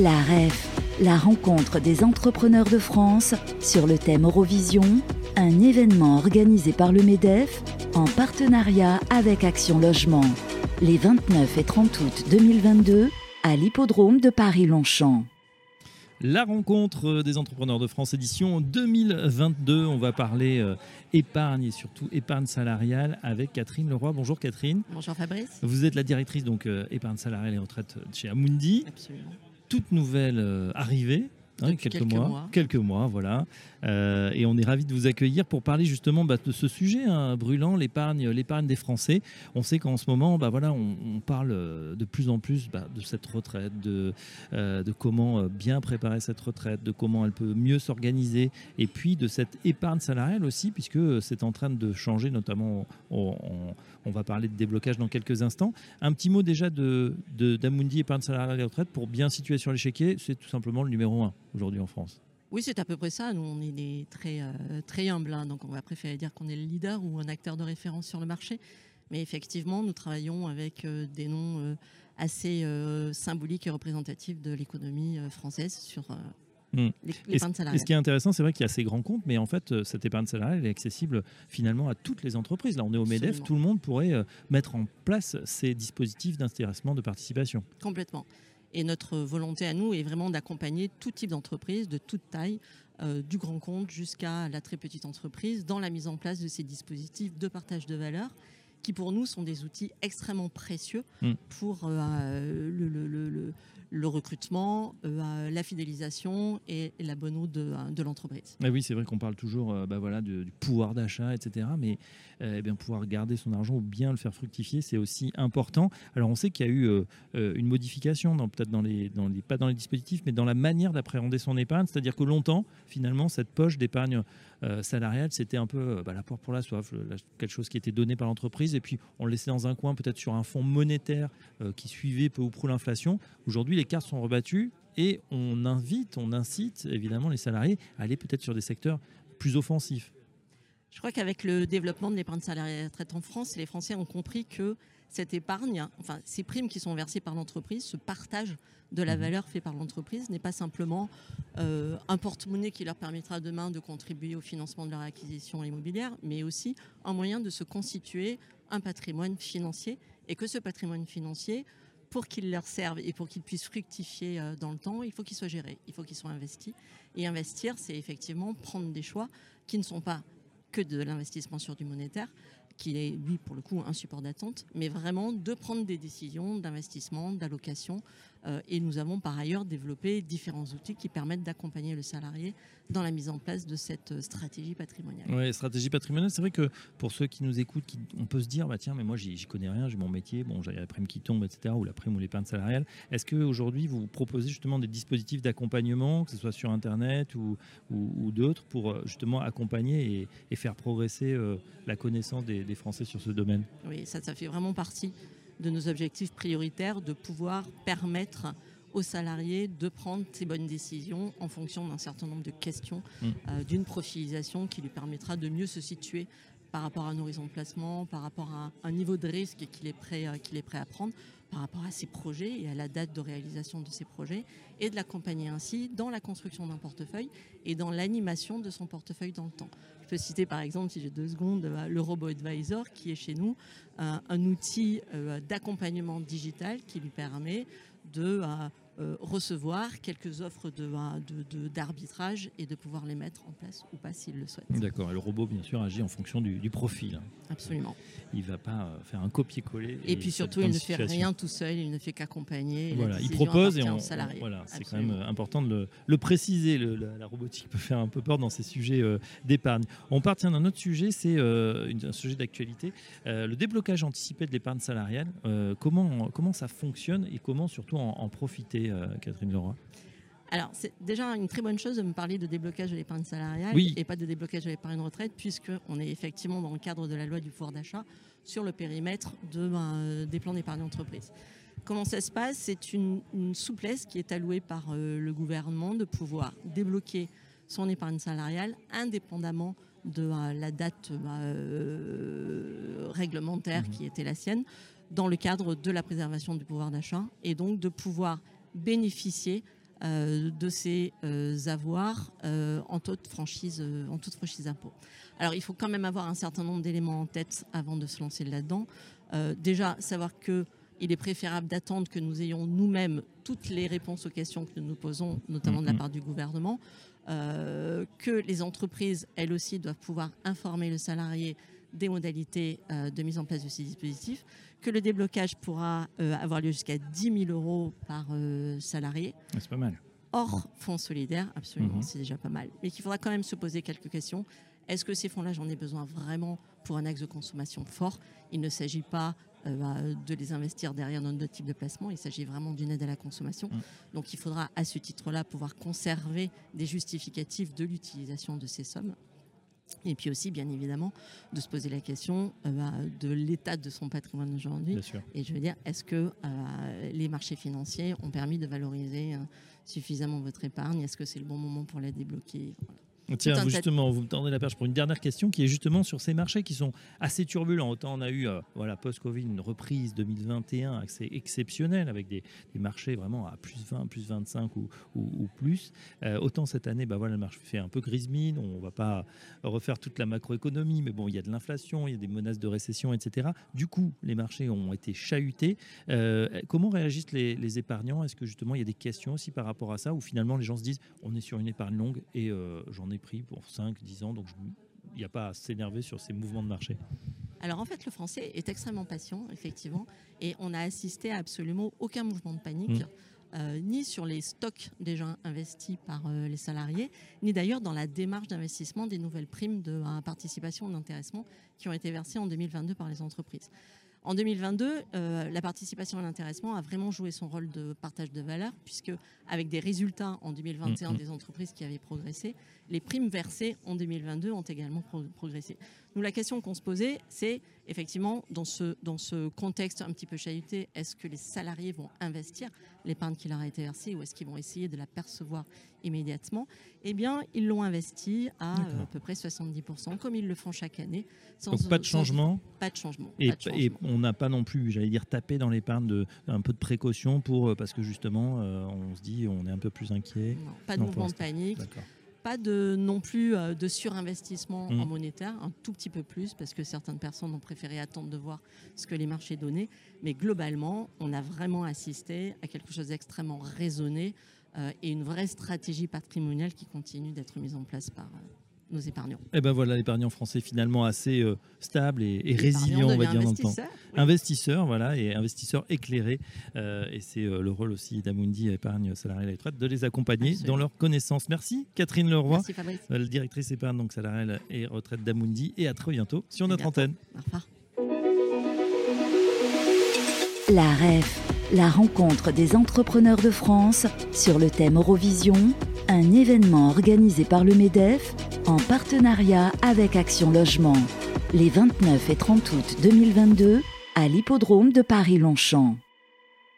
La REF, la rencontre des entrepreneurs de France sur le thème Eurovision, un événement organisé par le MEDEF en partenariat avec Action Logement, les 29 et 30 août 2022 à l'hippodrome de Paris-Longchamp. La rencontre des entrepreneurs de France édition 2022. On va parler euh, épargne et surtout épargne salariale avec Catherine Leroy. Bonjour Catherine. Bonjour Fabrice. Vous êtes la directrice donc euh, épargne salariale et retraite chez Amundi. Absolument. Toute nouvelle euh, arrivée. Hein, quelques mois. Quelques mois, voilà. Euh, et on est ravis de vous accueillir pour parler justement bah, de ce sujet hein, brûlant, l'épargne, l'épargne des Français. On sait qu'en ce moment, bah, voilà, on, on parle euh, de plus en plus bah, de cette retraite, de, euh, de comment bien préparer cette retraite, de comment elle peut mieux s'organiser, et puis de cette épargne salariale aussi, puisque c'est en train de changer, notamment, on, on- on va parler de déblocage dans quelques instants. Un petit mot déjà de, de- d'Amundi épargne salariale et retraite pour bien situer sur l'échiquier, c'est tout simplement le numéro un aujourd'hui en France. Oui, c'est à peu près ça. Nous, on est des très, euh, très humbles, hein, donc on va préférer dire qu'on est le leader ou un acteur de référence sur le marché. Mais effectivement, nous travaillons avec euh, des noms euh, assez symboliques et représentatifs de l'économie française sur Hmm. les- Et ce, l'épargne et salariale. ce qui est intéressant, c'est vrai qu'il y a ces grands comptes, mais en fait, cette épargne salariale elle est accessible finalement à toutes les entreprises. Là, on est au MEDEF, tout le monde pourrait mettre en place ces dispositifs d'intéressement de participation. Complètement. Et notre volonté à nous est vraiment d'accompagner tout type d'entreprise, de toute taille, euh, du grand compte jusqu'à la très petite entreprise, dans la mise en place de ces dispositifs de partage de valeur, qui pour nous sont des outils extrêmement précieux Mm. pour euh, le, le- le- le- le recrutement, euh, la fidélisation et la bonne eau de, de l'entreprise. Ah oui, c'est vrai qu'on parle toujours euh, bah voilà, de- du pouvoir d'achat, etc. Mais euh, eh bien, pouvoir garder son argent ou bien le faire fructifier, c'est aussi important. Alors, on sait qu'il y a eu euh, euh, une modification, peut-être dans les, dans les, pas dans les dispositifs, mais dans la manière d'appréhender son épargne. C'est-à-dire que longtemps, finalement, cette poche d'épargne euh, salariale, c'était un peu euh, bah, la poire pour la soif, quelque chose qui était donné par l'entreprise, et puis on le laissait dans un coin, peut-être sur un fonds monétaire euh, qui suivait peu ou prou l'inflation. Aujourd'hui, les cartes sont rebattues et on invite, on incite évidemment les salariés à aller peut-être sur des secteurs plus offensifs. Je crois qu'avec le développement de l'épargne salariale et retraite en France, les Français ont compris que cette épargne, enfin ces primes qui sont versées par l'entreprise, ce partage de la Mhm. valeur fait par l'entreprise n'est pas simplement euh, un porte-monnaie qui leur permettra demain de contribuer au financement de leur acquisition immobilière, mais aussi un moyen de se constituer un patrimoine financier et que ce patrimoine financier, pour qu'il leur serve et pour qu'il puisse fructifier euh, dans le temps, il faut qu'il soit géré, il faut qu'il soit investi. Et investir, c'est effectivement prendre des choix qui ne sont pas que de l'investissement sur du monétaire, qui est, lui, pour le coup, un support d'attente, mais vraiment de prendre des décisions d'investissement, d'allocation. Euh, et nous avons par ailleurs développé différents outils qui permettent d'accompagner le salarié dans la mise en place de cette euh, stratégie patrimoniale. Ouais, stratégie patrimoniale, c'est vrai que pour ceux qui nous écoutent, on peut se dire, bah tiens, mais moi j'y connais rien, j'ai mon métier, bon, j'ai la prime qui tombe, etc., ou la prime ou l'épargne salariale. Est-ce qu'aujourd'hui vous proposez justement des dispositifs d'accompagnement, que ce soit sur Internet ou, ou, d'autres, pour euh, justement accompagner et, faire progresser la connaissance des, des Français sur ce domaine Oui, ça, ça fait vraiment partie de nos objectifs prioritaires de pouvoir permettre aux salariés de prendre ces bonnes décisions en fonction d'un certain nombre de questions, Mm. euh, d'une profilisation qui lui permettra de mieux se situer par rapport à un horizon de placement, par rapport à un niveau de risque qu'il est, prêt, euh, est prêt à prendre, par rapport à ses projets et à la date de réalisation de ses projets, et de l'accompagner ainsi dans la construction d'un portefeuille et dans l'animation de son portefeuille dans le temps. Je peux citer par exemple, si j'ai deux secondes, euh, le Robo Advisor qui est chez nous un, un outil euh, d'accompagnement digital qui lui permet de euh, euh, recevoir quelques offres de, euh, de- de- d'arbitrage et de pouvoir les mettre en place ou pas s'il le souhaite. D'accord, et le robot bien sûr agit en fonction du, du profil. Absolument. Il ne va pas euh, faire un copier-coller. Et puis surtout, il ne fait rien tout seul, il ne fait qu'accompagner. Voilà, il propose et on, salarié. on- voilà, c'est quand même euh, important de le, le préciser. le- la, la robotique peut faire un peu peur dans ces sujets euh, d'épargne. On part d'un autre sujet, c'est euh, un sujet d'actualité, euh, le déblocage anticipé de l'épargne salariale. Euh, comment comment ça fonctionne et comment surtout en, en profiter, euh, Catherine Leroy Alors, c'est déjà une très bonne chose de me parler de déblocage de l'épargne salariale Oui. et pas de déblocage de l'épargne retraite, puisqu'on est effectivement dans le cadre de la loi du pouvoir d'achat sur le périmètre de, ben, euh, des plans d'épargne entreprise. Comment ça se passe? C'est une, une souplesse qui est allouée par euh, le gouvernement de pouvoir débloquer son épargne salariale indépendamment de euh, la date euh, réglementaire Mhm. qui était la sienne, dans le cadre de la préservation du pouvoir d'achat, et donc de pouvoir bénéficier de ces avoirs en toute franchise, en toute franchise impôt. Alors il faut quand même avoir un certain nombre d'éléments en tête avant de se lancer là-dedans. déjà, savoir que il est préférable d'attendre que nous ayons nous-mêmes toutes les réponses aux questions que nous nous posons, notamment de la mm-hmm. part du gouvernement, euh, que les entreprises, elles aussi, doivent pouvoir informer le salarié des modalités euh, de mise en place de ces dispositifs, que le déblocage pourra euh, avoir lieu jusqu'à 10 000 euros par salarié. C'est pas mal. Hors fonds solidaires, absolument, mm-hmm. c'est déjà pas mal. Mais qu'il faudra quand même se poser quelques questions. Est-ce que ces fonds-là, j'en ai besoin vraiment pour un axe de consommation fort? Il ne s'agit pas euh, bah, de les investir derrière notre type de placement. Il s'agit vraiment d'une aide à la consommation. Mm. Donc il faudra à ce titre-là pouvoir conserver des justificatifs de l'utilisation de ces sommes. Et puis aussi, bien évidemment, de se poser la question euh, bah, de l'état de son patrimoine aujourd'hui. Et je veux dire, est-ce que euh, les marchés financiers ont permis de valoriser suffisamment votre épargne? Est-ce que c'est le bon moment pour la débloquer? Tiens, justement, vous me tendez la perche pour une dernière question qui est justement sur ces marchés qui sont assez turbulents. Autant on a eu, euh, voilà, post-Covid, une reprise 2021 assez exceptionnelle avec des, marchés vraiment à plus 20, plus 25 ou, ou, plus. Euh, autant cette année, bah voilà, le marché fait un peu grise mine. On ne va pas refaire toute la macroéconomie, mais bon, il y a de l'inflation, il y a des menaces de récession, etc. Du coup, les marchés ont été chahutés. Euh, comment réagissent les, les épargnants? Est-ce que justement il y a des questions aussi par rapport à ça, ou finalement les gens se disent, on est sur une épargne longue et j'en ai pris pour 5, 10 ans, donc il n'y a pas à s'énerver sur ces mouvements de marché. Alors en fait, le français est extrêmement patient, effectivement, et on n'a assisté à absolument aucun mouvement de panique. Mmh. Euh, ni sur les stocks déjà investis par euh, les salariés, ni d'ailleurs dans la démarche d'investissement des nouvelles primes de euh, participation ou d'intéressement qui ont été versées en 2022 par les entreprises. En 2022, la participation à l'intéressement a vraiment joué son rôle de partage de valeur, puisque avec des résultats en 2021 mmh, mmh. des entreprises qui avaient progressé, les primes versées en 2022 ont également progressé. Nous, la question qu'on se posait, c'est effectivement, dans ce, dans ce contexte un petit peu chahuté, est-ce que les salariés vont investir l'épargne qui leur a été versée ou est-ce qu'ils vont essayer de la percevoir immédiatement? Eh bien, ils l'ont investi à euh, à peu près 70%, comme ils le font chaque année. Donc pas de changement Pas de changement. Et, on n'a pas non plus, j'allais dire, tapé dans l'épargne de, un peu de précaution pour, euh, parce que justement, euh, on se dit, on est un peu plus inquiet. Non, pas de mouvement de panique pas de non plus euh, de surinvestissement en mmh. monétaire, un tout petit peu plus, parce que certaines personnes ont préféré attendre de voir ce que les marchés donnaient. Mais globalement, on a vraiment assisté à quelque chose d'extrêmement raisonné euh, et une vraie stratégie patrimoniale qui continue d'être mise en place par, euh, nos épargnants. Et eh ben voilà, l'épargnant français finalement assez euh, stable et, résilient, on va dire, dans le temps. Investisseur, voilà, et investisseur éclairé. Euh, et c'est euh, le rôle aussi d'Amundi Épargne Salariale et Retraite de les accompagner dans leur connaissance. Merci Catherine Leroy, Merci, Fabrice. directrice épargne donc salariale et retraite d'Amundi. Et à très bientôt sur notre antenne. Au revoir. La REF, la rencontre des entrepreneurs de France sur le thème Eurovision, un événement organisé par le MEDEF en partenariat avec Action Logement, les 29 et 30 août 2022 à l'hippodrome de Paris-Longchamp.